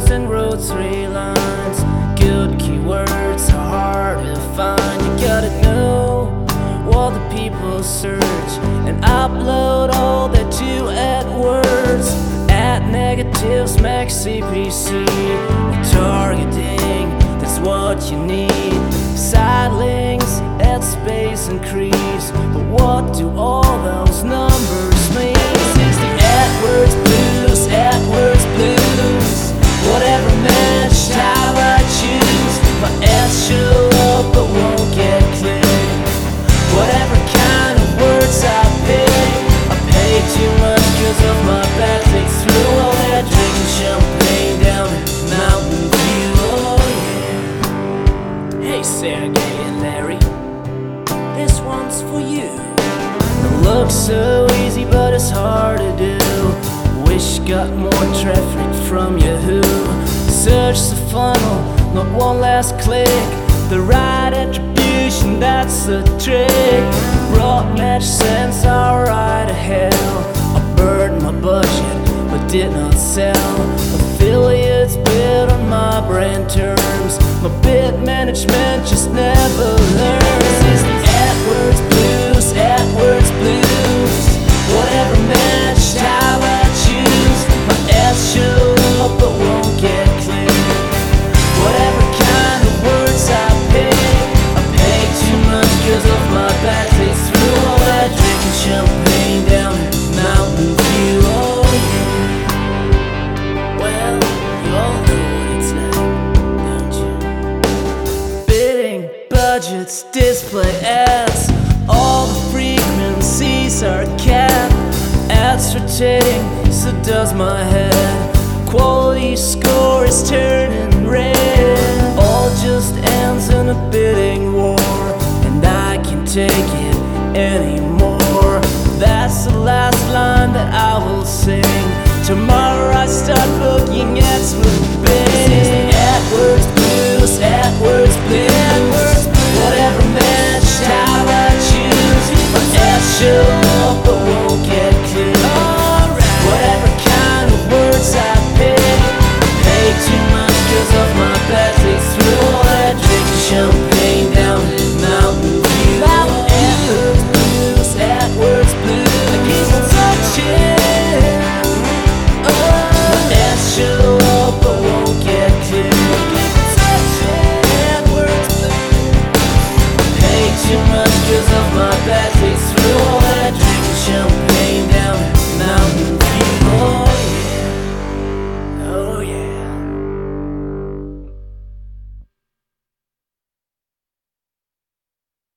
three lines. Good keywords are hard to find. You gotta know what the people search and upload all that to AdWords. At negatives, max CPC. Targeting, that's what you need. Side links, add space increase. But what do all Hey Sergey and Larry, this one's for you. It looks so easy, but it's hard to do. Wish got more traffic from Yahoo. Search the funnel, not one last click. The right attribution, that's the trick. Broad match sends alright to hell. I burned my budget, but did not sell. Affiliates bid on my brand terms. My bid management just never budgets, display ads, all the frequencies are capped. Ads rotating, so does my head. Quality score is turning red. All just ends in a bidding war, and I can't take it anymore. That's the last line that I will sing. Tomorrow I start booking ads with show